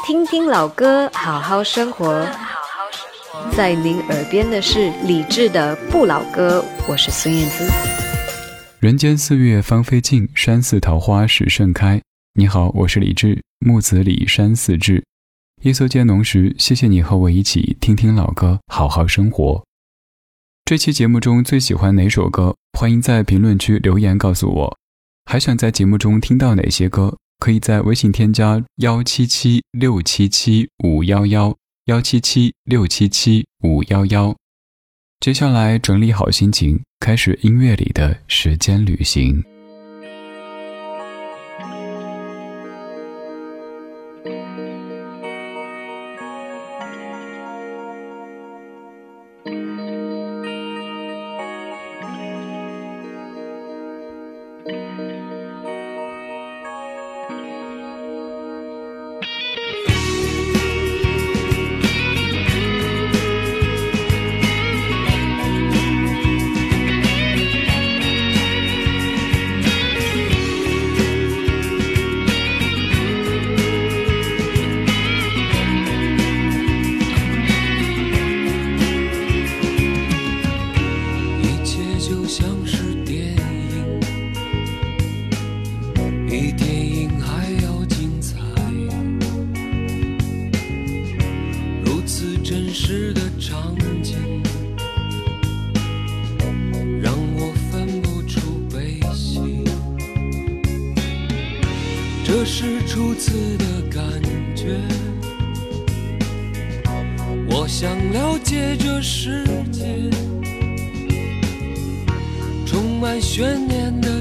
听听老歌，好好生活。在您耳边的是李志的《不老歌》，我是孙燕姿。人间四月芳菲尽，山寺桃花始盛开。你好，我是李志，木子李山寺志。夜色渐浓时，谢谢你和我一起听听老歌，好好生活。这期节目中最喜欢哪首歌？欢迎在评论区留言告诉我。还想在节目中听到哪些歌？可以在微信添加幺七七六七七五幺幺幺七七六七七五幺幺。接下来整理好心情，开始音乐里的时间旅行。比电影还要精彩如此真实的场景让我分不出悲喜这是初次的感觉。我想了解这世界充满悬念的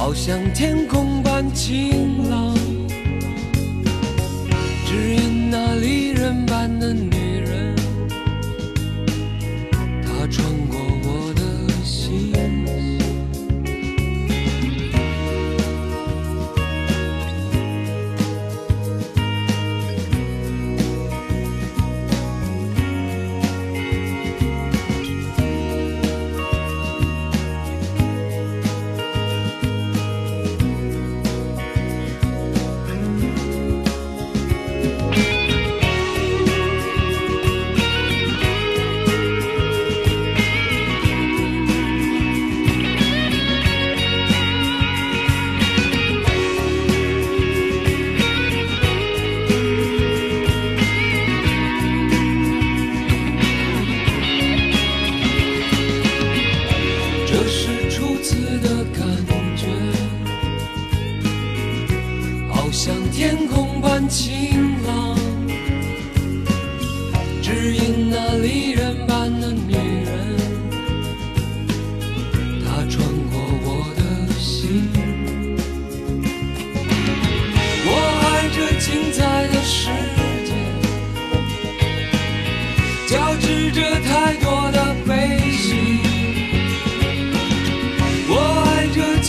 好像天空般晴朗，只因那离人般的你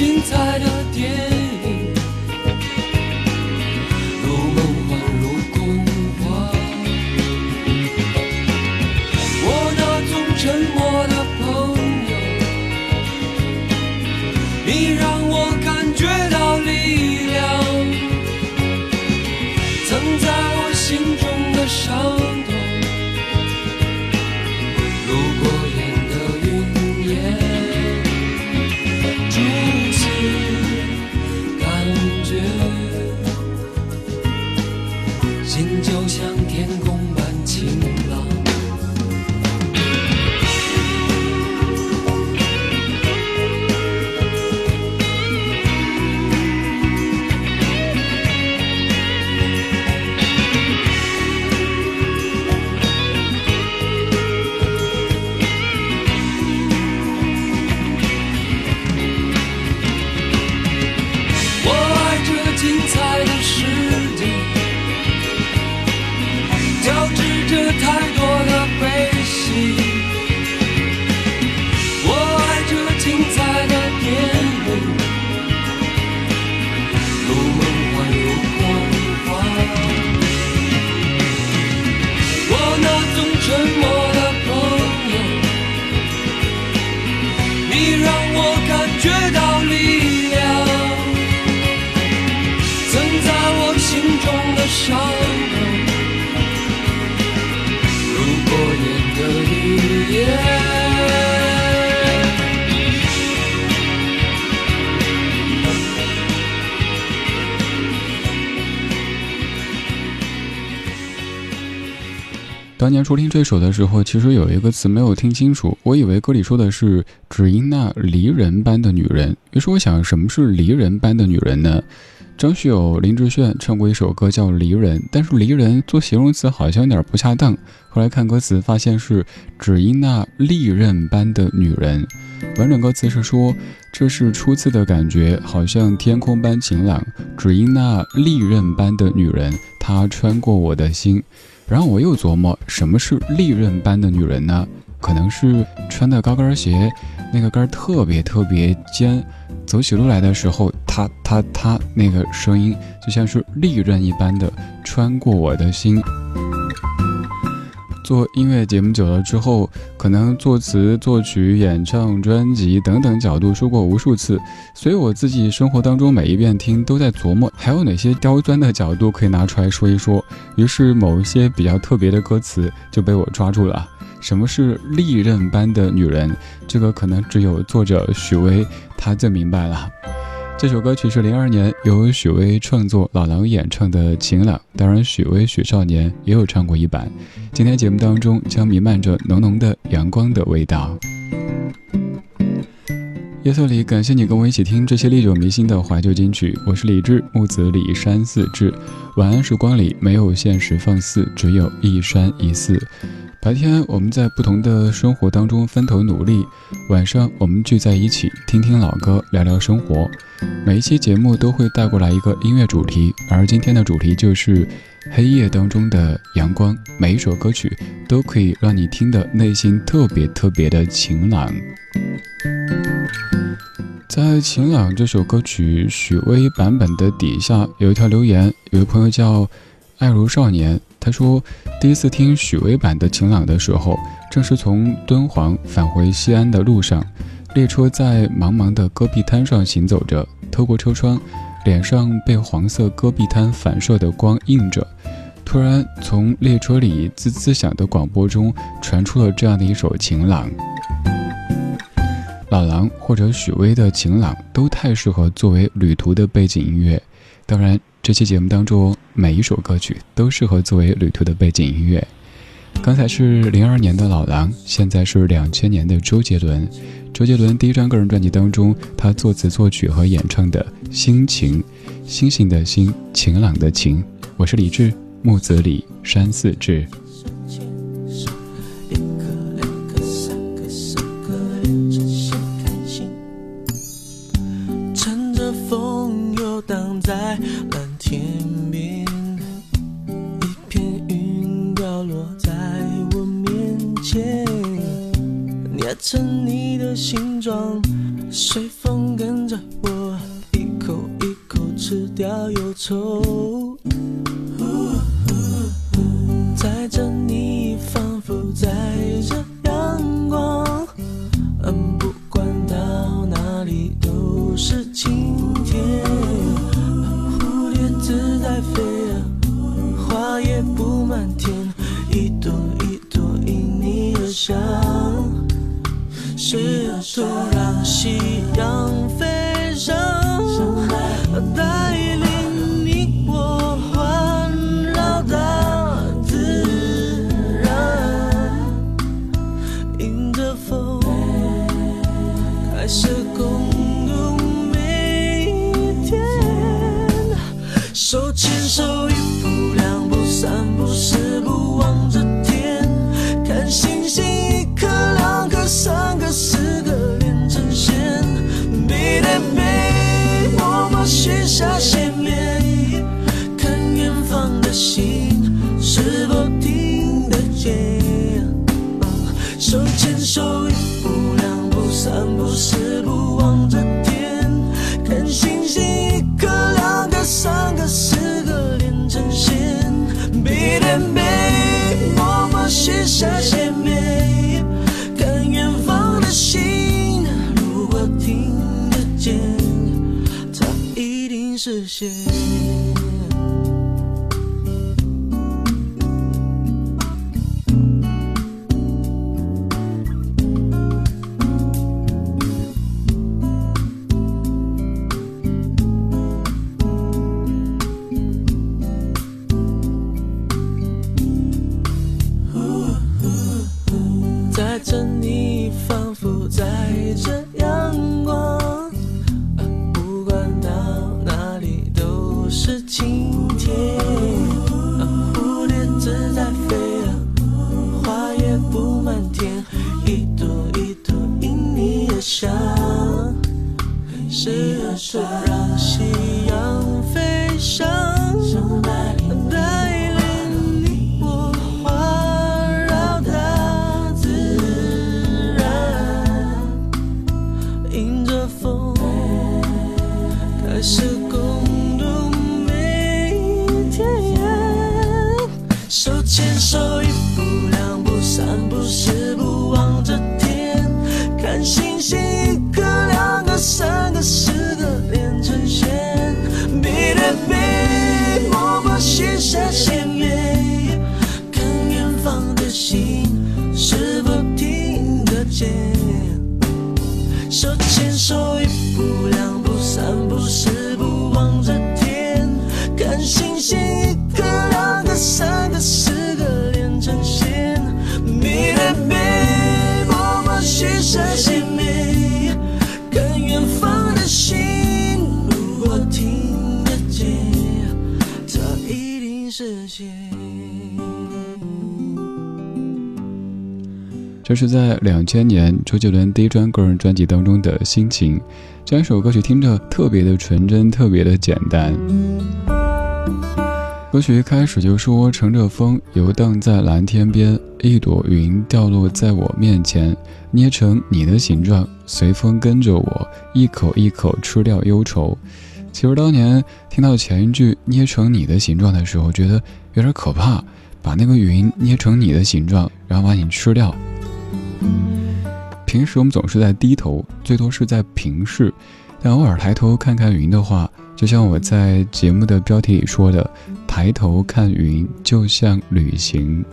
心在当年初听这首的时候，其实有一个词没有听清楚，我以为歌里说的是只因那离人般的女人。于是我想，什么是离人般的女人呢？张学友、林志炫唱过一首歌叫《离人》，但是“离人”做形容词好像有点不恰当。后来看歌词，发现是只因那利刃般的女人。完整歌词是说，这是初次的感觉，好像天空般晴朗，只因那利刃般的女人，她穿过我的心。然后我又琢磨，什么是利刃般的女人呢？可能是穿的高跟鞋，那个跟儿特别特别尖，走起路来的时候，它它它，那个声音就像是利刃一般的穿过我的心。做音乐节目久了之后，可能作词、作曲、演唱、专辑等等角度说过无数次，所以我自己生活当中每一遍听都在琢磨，还有哪些刁钻的角度可以拿出来说一说。于是某一些比较特别的歌词就被我抓住了。什么是利刃般的女人？这个可能只有作者许巍他最明白了。这首歌曲是零二年由许巍创作、老狼演唱的《晴朗》，当然许巍许少年也有唱过一版。今天节目当中将弥漫着浓浓的阳光的味道。夜色里，感谢你跟我一起听这些历久弥新的怀旧金曲。我是李志，木子李山寺志。晚安时光里没有现实放肆，只有一山一寺。白天我们在不同的生活当中分头努力，晚上我们聚在一起听听老歌，聊聊生活。每一期节目都会带过来一个音乐主题，而今天的主题就是黑夜当中的阳光。每一首歌曲都可以让你听的内心特别特别的晴朗。在《晴朗》这首歌曲许巍版本的底下有一条留言，有位朋友叫爱如少年。他说，第一次听许巍版的《晴朗》的时候，正是从敦煌返回西安的路上，列车在茫茫的戈壁滩上行走着，透过车窗，脸上被黄色戈壁滩反射的光映着。突然，从列车里滋滋响的广播中传出了这样的一首《晴朗》。老狼或者许巍的《晴朗》都太适合作为旅途的背景音乐，当然。这期节目当中每一首歌曲都适合作为旅途的背景音乐。刚才是零二年的老狼，现在是两千年的周杰伦。周杰伦第一张个人专辑当中，他作词作曲和演唱的《心情》，星星的星，晴朗的晴。我是李志，木子李，山寺志。在。化成你的形状，随风跟着我，一口一口吃掉忧愁。是共度每一天。手牵。是不望着天看星星一颗两颗三颗四颗连成线。背对背默默许下心愿看远方的星如果听得见它一定实现手牵手，这是在两千年周杰伦第一张个人专辑当中的心情。这首歌曲听着特别的纯真，特别的简单。歌曲一开始就说：“乘着风游荡在蓝天边，一朵云掉落在我面前，捏成你的形状，随风跟着我，一口一口吃掉忧愁。”其实当年听到前一句“捏成你的形状”的时候，觉得有点可怕，把那个云捏成你的形状，然后把你吃掉。平时我们总是在低头，最多是在平视，但偶尔抬头看看云的话，就像我在节目的标题里说的，抬头看云就像旅行。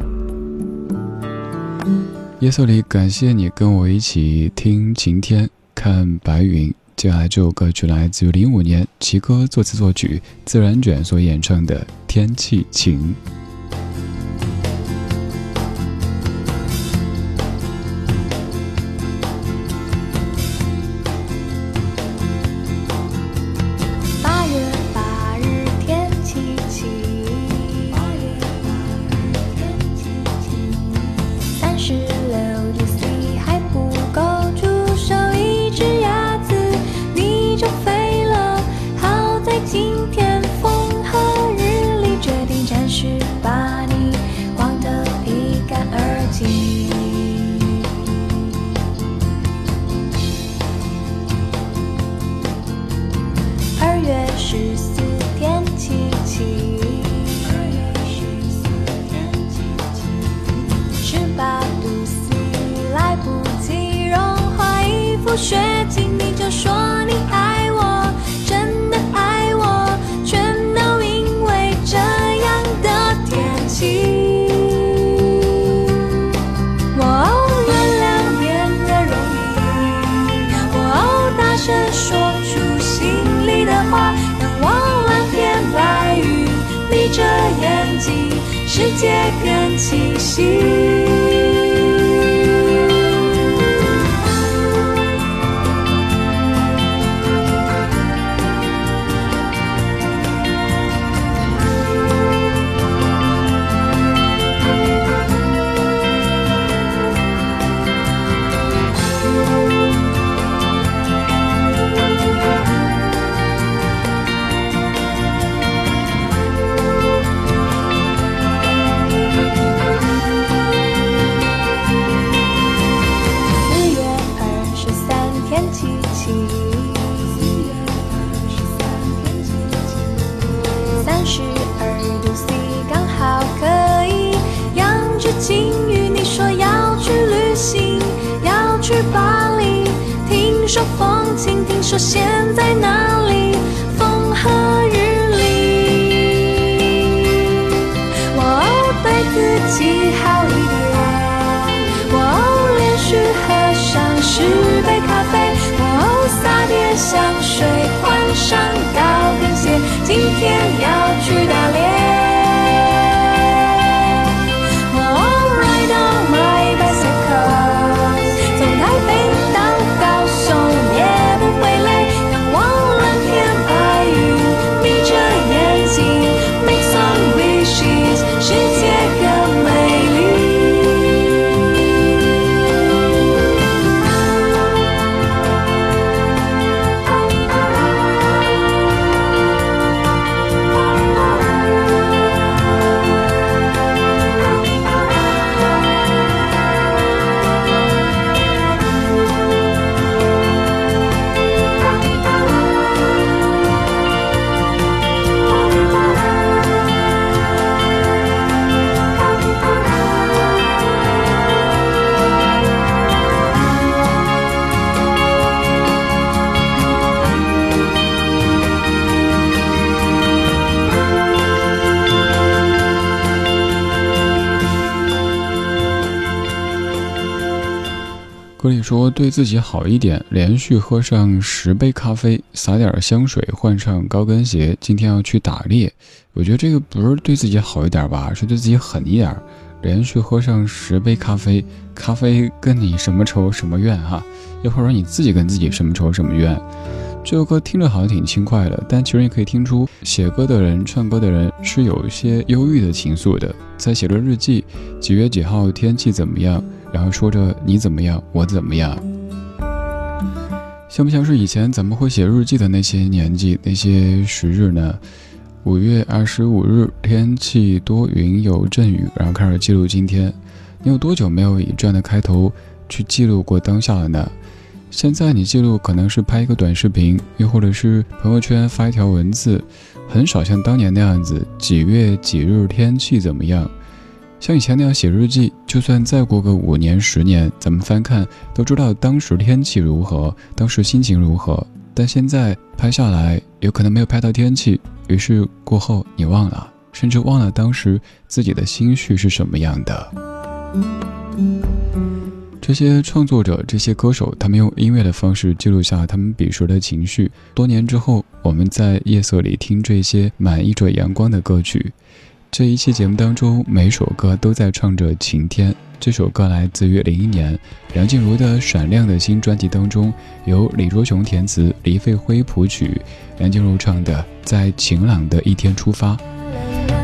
夜色里，感谢你跟我一起听晴天，看白云。接下来这首歌曲来自于零五年齐哥作词作曲，自然卷所演唱的《天气晴》。雪镜，你就说你爱我，真的爱我，全都因为这样的天气。哇哦，原谅变得容易，哇哦，大声说出心里的话，仰望蓝天白云，闭着眼睛，世界更清晰。说风轻，听说现在哪里风和日丽。哇哦，对自己好一点。哇哦，连续喝上十杯咖啡。哇哦，撒点香水，换上高跟鞋，今天要去打猎。歌里说：“对自己好一点，连续喝上十杯咖啡，撒点香水，换上高跟鞋，今天要去打猎。”我觉得这个不是对自己好一点吧，是对自己狠一点。连续喝上十杯咖啡，咖啡跟你什么仇什么怨哈？又或者你自己跟自己什么仇什么怨？这首歌听着好像挺轻快的，但其实你可以听出，写歌的人、唱歌的人是有一些忧郁的情愫的，在写着日记，几月几号天气怎么样？然后说着你怎么样，我怎么样，像不像是以前咱们会写日记的那些年纪那些时日呢？五月二十五日，天气多云有阵雨，然后开始记录今天。你有多久没有以这样的开头去记录过当下了呢？现在你记录可能是拍一个短视频，又或者是朋友圈发一条文字，很少像当年那样子几月几日天气怎么样。像以前那样写日记，就算再过个五年、十年，咱们翻看都知道当时天气如何，当时心情如何。但现在拍下来，有可能没有拍到天气，于是过后你忘了，甚至忘了当时自己的心绪是什么样的。这些创作者、这些歌手，他们用音乐的方式记录下他们彼时的情绪。多年之后，我们在夜色里听这些满溢着阳光的歌曲。这一期节目当中，每首歌都在唱着晴天。这首歌来自于零一年梁静茹的《闪亮的新专辑》当中，由李卓雄填词，黎费辉谱曲，梁静茹唱的《在晴朗的一天出发》。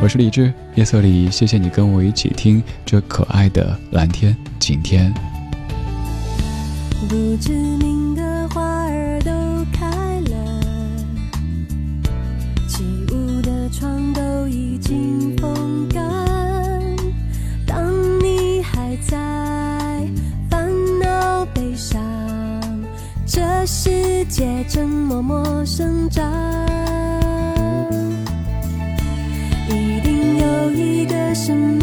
我是李志，夜色里，谢谢你跟我一起听这可爱的蓝天晴天。不知名经风干，当你还。在烦恼悲伤，这世界正默默生长。一定有一个什么